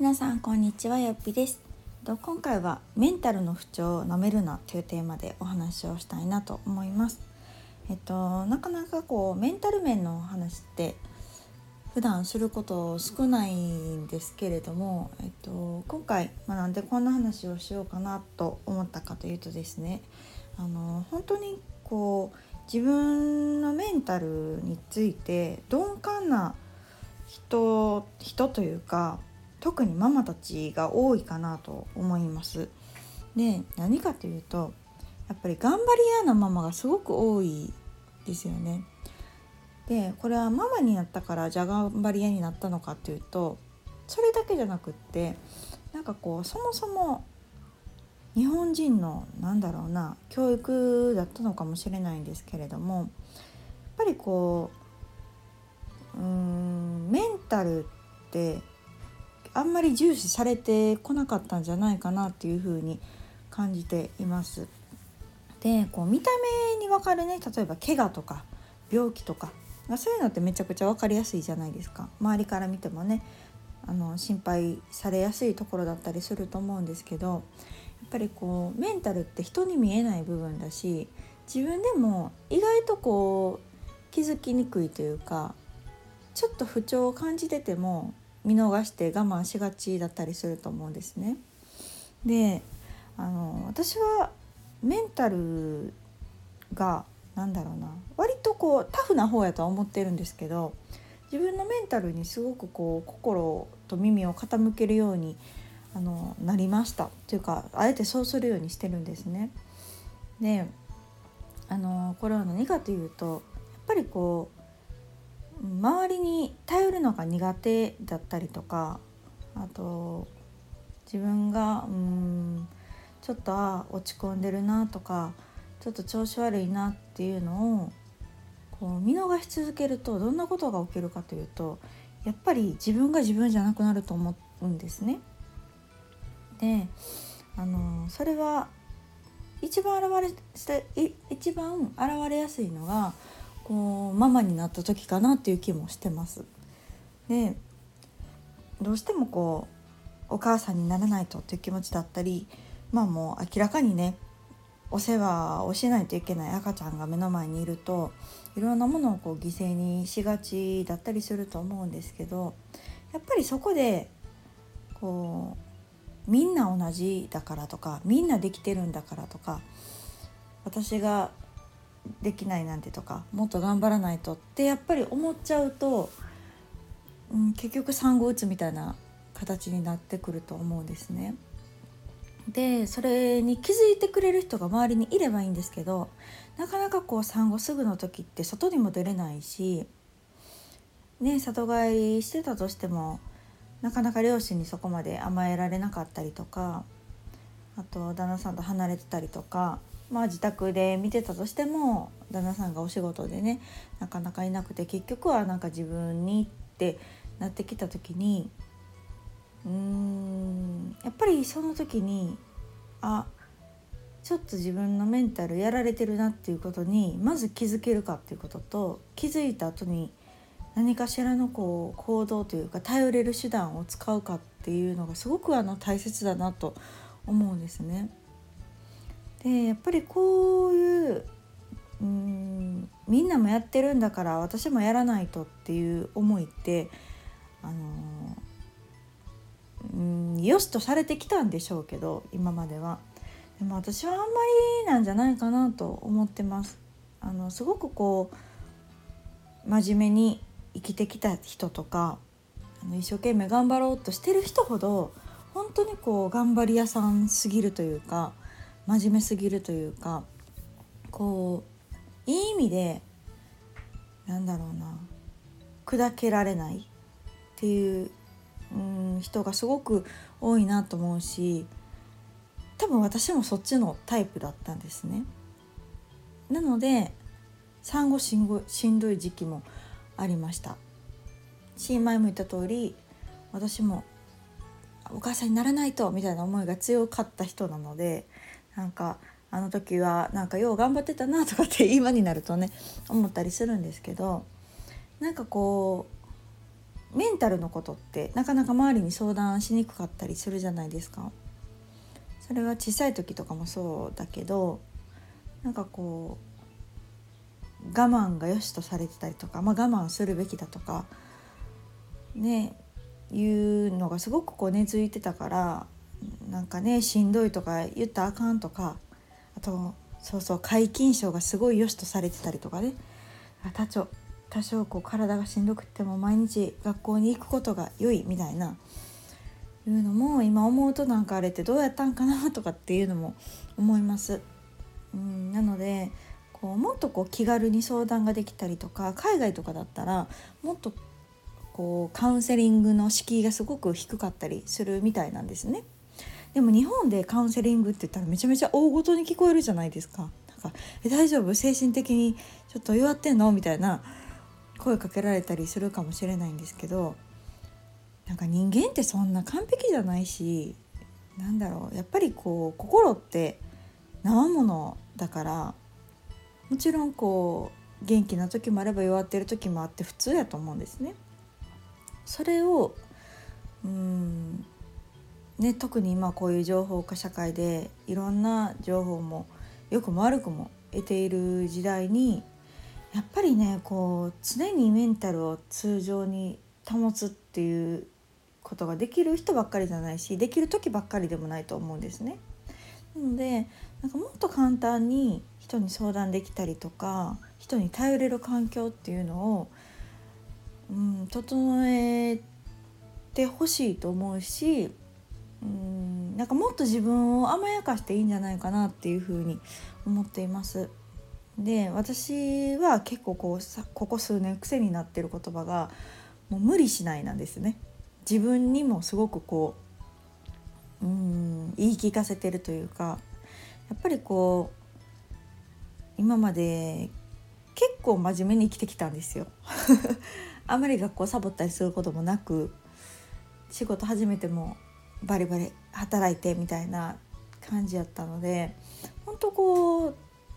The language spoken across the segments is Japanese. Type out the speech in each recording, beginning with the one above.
皆さんこんにちはよっぴです。今回はメンタルの不調をなめるなというテーマでお話をしたいなと思います。えっとなかなかこうメンタル面の話って普段すること少ないんですけれども、えっと、今回、まあ、なんでこんな話をしようかなと思ったかというとですねあの本当にこう自分のメンタルについて鈍感な人人というか特にママたちが多いかなと思います。で何かというとやっぱり頑張り屋なママがすごく多いですよね。でこれはママになったからじゃあ頑張り屋になったのかっていうとそれだけじゃなくってなんかこうそもそも日本人のなんだろうな教育だったのかもしれないんですけれどもやっぱりこううんメンタルってあんまり重視されてこなかったんじゃないかなっていうふうに感じています。でこう見た目に分かるね例えば怪我とか病気とかそういうのってめちゃくちゃ分かりやすいじゃないですか周りから見てもねあの心配されやすいところだったりすると思うんですけどやっぱりこうメンタルって人に見えない部分だし自分でも意外とこう気づきにくいというかちょっと不調を感じてても見逃して我慢しがちだったりすると思うんですね。であの私はメンタルが何だろうな割とこうタフな方やとは思ってるんですけど自分のメンタルにすごくこう心と耳を傾けるようにあのなりましたというかあえてそうするようにしてるんですね。であのこれは何かというとやっぱりこう周りに頼るのが苦手だったりとかあと自分がうんちょっとあ落ち込んでるなとかちょっと調子悪いなっていうのをこう見逃し続けるとどんなことが起きるかというとやっぱり自分が自分じゃなくなると思うんですね。であのそれは一番現れ一番現れやすいのがこうママになった時かなっていう気もしてます。でどうしてもこうお母さんにならないとっていう気持ちだったりまあもう明らかにねお世話をしないといけない赤ちゃんが目の前にいるといろんなものをこう犠牲にしがちだったりすると思うんですけどやっぱりそこでこうみんな同じだからとかみんなできてるんだからとか私ができないなんてとかもっと頑張らないとってやっぱり思っちゃうと、うん、結局産後うつみたいな形になってくると思うんですね。でそれに気づいてくれる人が周りにいればいいんですけどなかなかこう産後すぐの時って外にも出れないし、ね、里帰りしてたとしてもなかなか両親にそこまで甘えられなかったりとかあと旦那さんと離れてたりとかまあ、自宅で見てたとしても旦那さんがお仕事でねなかなかいなくて結局はなんか自分にってなってきた時にうーんやっぱりその時にあちょっと自分のメンタルやられてるなっていうことにまず気づけるかっていうことと気づいた後に何かしらのこう行動というか頼れる手段を使うかっていうのがすごくあの大切だなと思うんですね。でやっぱりこういううんみんなもやってるんだから私もやらないとっていう思いってあのうんよしとされてきたんでしょうけど今までは。でも私はあんまりなんじゃないかなと思ってます。あのすごくこう真面目に生きてきた人とかあの一生懸命頑張ろうとしてる人ほど本当にこう頑張り屋さんすぎるというか真面目すぎるというかこういい意味でなんだろうな砕けられないっていううん人がすごく多いなと思うし多分私もそっちのタイプだったんですね。なので産後しんごしんどい時期もありました。し前も言った通り私もお母さんにならないとみたいな思いが強かった人なのでなんかあの時はなんかよう頑張ってたなとかって 今になるとね思ったりするんですけどなんかこうメンタルのことってなかなか周りに相談しにくかったりするじゃないですか。それは小さい時とかもそうだけどなんかこう我慢が良しとされてたりとか、まあ、我慢するべきだとかねいうのがすごくこう根付いてたからなんかねしんどいとか言ったらあかんとかあとそうそう皆勤賞がすごい良しとされてたりとかね多少多少こう体がしんどくても毎日学校に行くことが良いみたいないうのも今思うとなんかあれってどうやったんかなとかっていうのも思います。うんなのでこうもっとこう気軽に相談ができたりとか海外とかだったらもっとこうカウンセリングの敷居がすごく低かったりするみたいなんですね。でも日本でカウンセリングって言ったらめちゃめちゃ大ごとに聞こえるじゃないですか。なんかえ大丈夫？精神的にちょっと弱ってんの？みたいな声かけられたりするかもしれないんですけどなんか人間ってそんな完璧じゃないしなんだろう？やっぱりこう心って生ものだからもちろんこう元気な時もあれば弱ってる時もあって普通やと思うんですね。それをうんね、特に今こういう情報化社会でいろんな情報も良くも悪くも得ている時代にやっぱりねこう常にメンタルを通常に保つっていうことができる人ばっかりじゃないしできる時ばっかりでもないと思うんですね。なのでなんかもっと簡単に人に相談できたりとか人に頼れる環境っていうのを、うん、整えてほしいと思うしうんなんかもっと自分を甘やかしていいんじゃないかなっていうふうに思っています。で私は結構こうさここ数年癖になってる言葉が「もう無理しない」なんですね。自分にもすごくこううん言い聞かせてるというかやっぱりこう今まで結構真面目に生きてきたんですよ。あまり学校サボったりすることもなく仕事始めてもバリバリ働いてみたいな感じやったので本当こう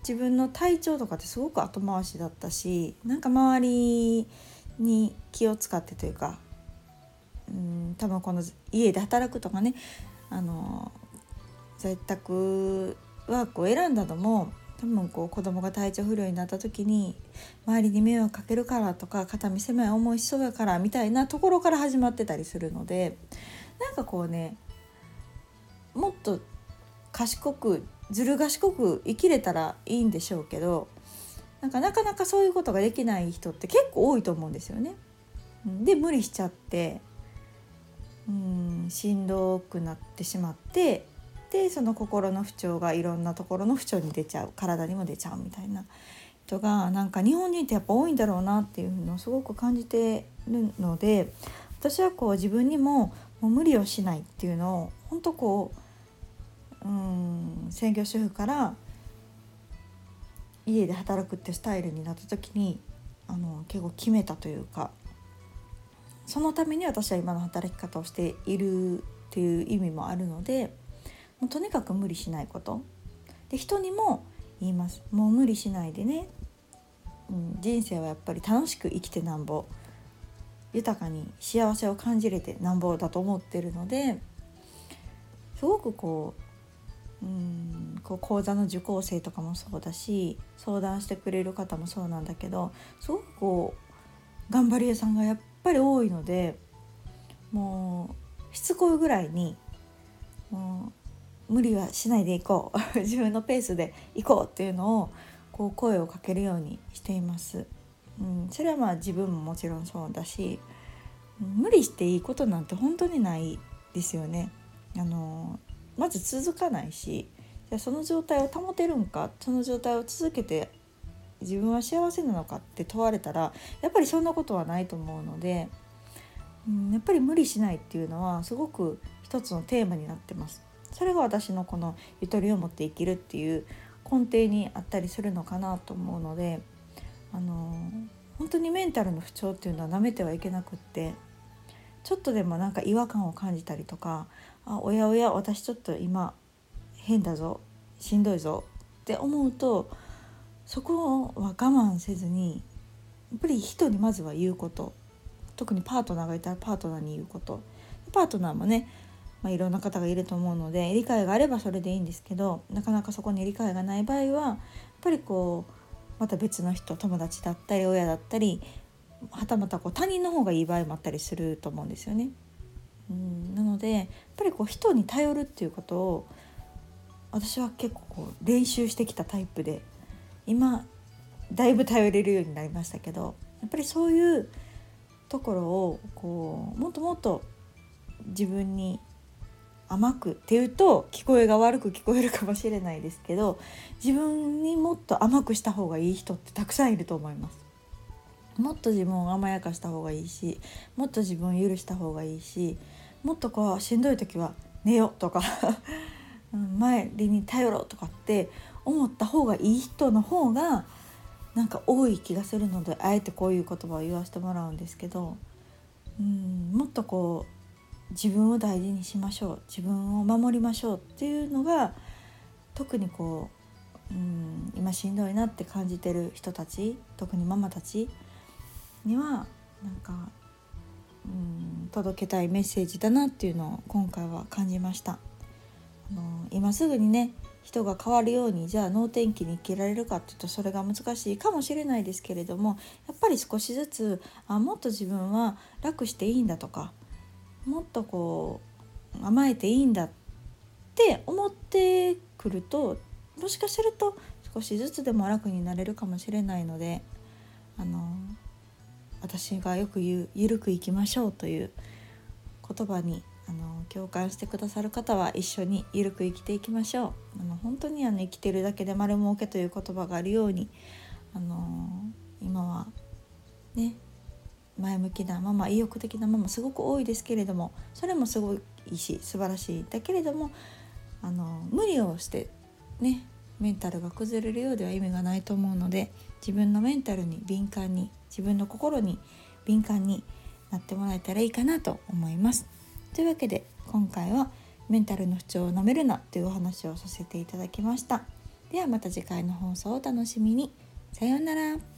自分の体調とかってすごく後回しだったしなんか周りに気を使ってというかうん多分この家で働くとかねあの在宅ワークを選んだのも多分こう子供が体調不良になった時に周りに迷惑かけるからとか肩身狭い思いしそうやからみたいなところから始まってたりするのでなんかこうねもっと賢くずる賢く生きれたらいいんでしょうけどなんかなかなかそういうことができない人って結構多いと思うんですよね。で無理しちゃってうんしんどくなってしまってでその心の不調がいろんなところの不調に出ちゃう体にも出ちゃうみたいな人がなんか日本人ってやっぱ多いんだろうなっていうのをすごく感じてるので私はこう自分にももう無理をしないっていうのを本当こううん専業主婦から家で働くってスタイルになった時にあの結構決めたというかそのために私は今の働き方をしているっていう意味もあるのでもうとにかく無理しないこと。で人にも言います。もう無理しないでね、うん、人生はやっぱり楽しく生きてなんぼ。豊かに幸せを感じれてなんぼだと思ってるのですごくこううんこう講座の受講生とかもそうだし相談してくれる方もそうなんだけどすごくこう頑張り屋さんがやっぱり多いのでもうしつこいぐらいにもう無理はしないでいこう 自分のペースで行こうっていうのをこう声をかけるようにしています。うん、それはまあ自分ももちろんそうだし無理していいことなんて本当にないですよね。あのまず続かないしじゃその状態を保てるんかその状態を続けて自分は幸せなのかって問われたらやっぱりそんなことはないと思うので、うん、やっぱり無理しないっていうのはすごく一つのテーマになってます。それが私のこのゆとりを持って生きるっていう根底にあったりするのかなと思うのであの本当にメンタルの不調っていうのは舐めてはいけなくってちょっとでもなんか違和感を感じたりとかあおやおや私ちょっと今変だぞしんどいぞって思うとそこは我慢せずにやっぱり人にまずは言うこと。特にパートナーがいたらパートナーに言うこと。パートナーもね、まあ、いろんな方がいると思うので理解があればそれでいいんですけどなかなかそこに理解がない場合はやっぱりこうまた別の人友達だったり親だったりはたまたこう他人の方がいい場合もあったりすると思うんですよね。うんなのでやっぱりこう人に頼るっていうことを私は結構こう練習してきたタイプで今だいぶ頼れるようになりましたけどやっぱりそういうところをこうもっともっと自分に甘くっていうと聞こえが悪く聞こえるかもしれないですけど自分にもっと甘くした方がいい人ってたくさんいると思います。もっと自分を甘やかした方がいいしもっと自分を許した方がいいしもっとこうしんどい時は寝ようとか 前に頼ろうとかって思った方がいい人の方がなんか多い気がするのであえてこういう言葉を言わせてもらうんですけどうんもっとこう自分を大事にしましょう自分を守りましょうっていうのが特にこううん今しんどいなって感じてる人たち特にママたちにはなんかうん届けたいメッセージだなっていうのを今回は感じました。あの今すぐにね人が変わるようにじゃあ能天気に生きられるかっていうとそれが難しいかもしれないですけれどもやっぱり少しずつあもっと自分は楽していいんだとかもっとこう甘えていいんだって思ってくるともしかすると少しずつでも楽になれるかもしれないのであの私がよく言う「ゆるくいきましょう」という言葉にあの共感してくださる方は一緒にゆるく生きていきましょう。あの本当にあの生きてるだけで丸儲けという言葉があるようにあの今はね前向きなママ意欲的なママすごく多いですけれどもそれもすごいし素晴らしいだけれどもあの無理をしてねメンタルが崩れるようでは意味がないと思うので自分のメンタルに敏感に自分の心に敏感になってもらえたらいいかなと思います。というわけで今回はメンタルの不調を飲めるなというお話をさせていただきました。ではまた次回の放送をお楽しみに。さようなら。